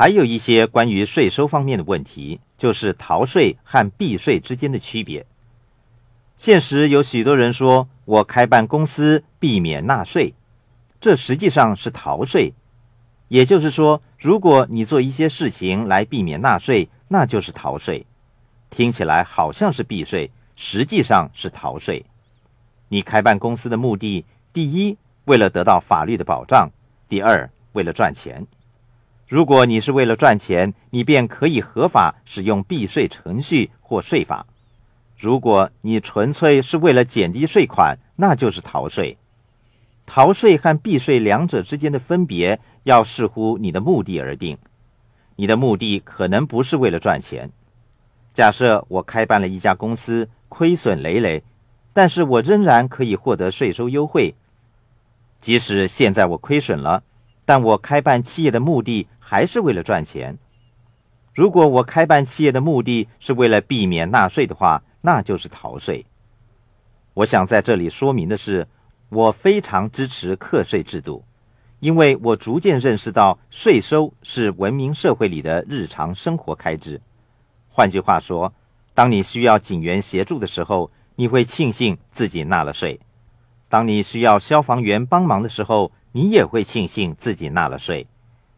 还有一些关于税收方面的问题，就是逃税和避税之间的区别。现实有许多人说我开办公司避免纳税，这实际上是逃税。也就是说，如果你做一些事情来避免纳税，那就是逃税。听起来好像是避税，实际上是逃税。你开办公司的目的，第一，为了得到法律的保障；第二，为了赚钱。如果你是为了赚钱，你便可以合法使用避税程序或税法；如果你纯粹是为了减低税款，那就是逃税。逃税和避税两者之间的分别，要视乎你的目的而定。你的目的可能不是为了赚钱。假设我开办了一家公司，亏损累累，但是我仍然可以获得税收优惠。即使现在我亏损了。但我开办企业的目的还是为了赚钱。如果我开办企业的目的是为了避免纳税的话，那就是逃税。我想在这里说明的是，我非常支持课税制度，因为我逐渐认识到税收是文明社会里的日常生活开支。换句话说，当你需要警员协助的时候，你会庆幸自己纳了税；当你需要消防员帮忙的时候，你也会庆幸自己纳了税，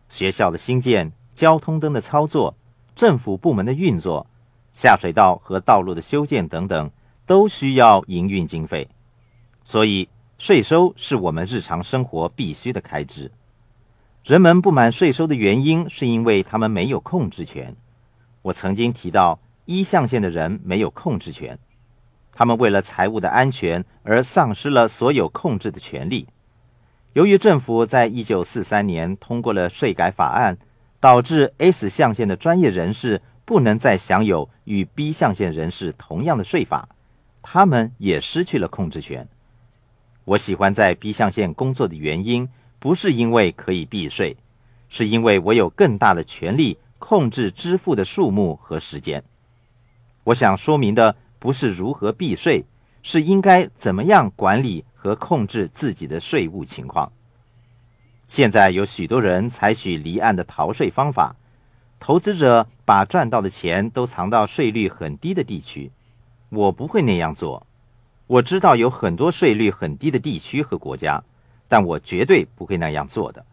学校的新建、交通灯的操作、政府部门的运作、下水道和道路的修建等等，都需要营运经费。所以，税收是我们日常生活必须的开支。人们不满税收的原因，是因为他们没有控制权。我曾经提到，一象限的人没有控制权，他们为了财务的安全而丧失了所有控制的权利。由于政府在一九四三年通过了税改法案，导致 S 象限的专业人士不能再享有与 B 象限人士同样的税法，他们也失去了控制权。我喜欢在 B 象限工作的原因，不是因为可以避税，是因为我有更大的权利控制支付的数目和时间。我想说明的不是如何避税，是应该怎么样管理。和控制自己的税务情况。现在有许多人采取离岸的逃税方法，投资者把赚到的钱都藏到税率很低的地区。我不会那样做。我知道有很多税率很低的地区和国家，但我绝对不会那样做的。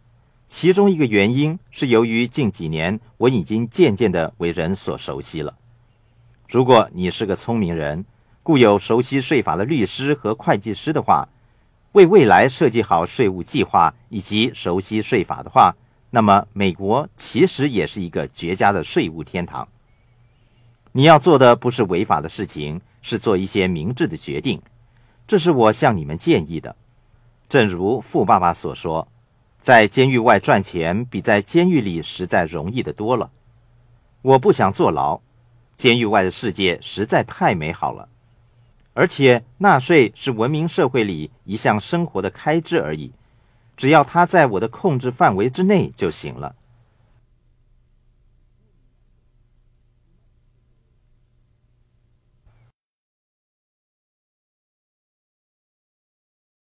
其中一个原因是由于近几年我已经渐渐的为人所熟悉了。如果你是个聪明人，故有熟悉税法的律师和会计师的话，为未来设计好税务计划以及熟悉税法的话，那么美国其实也是一个绝佳的税务天堂。你要做的不是违法的事情，是做一些明智的决定。这是我向你们建议的。正如富爸爸所说，在监狱外赚钱比在监狱里实在容易的多了。我不想坐牢，监狱外的世界实在太美好了。而且纳税是文明社会里一项生活的开支而已，只要它在我的控制范围之内就行了。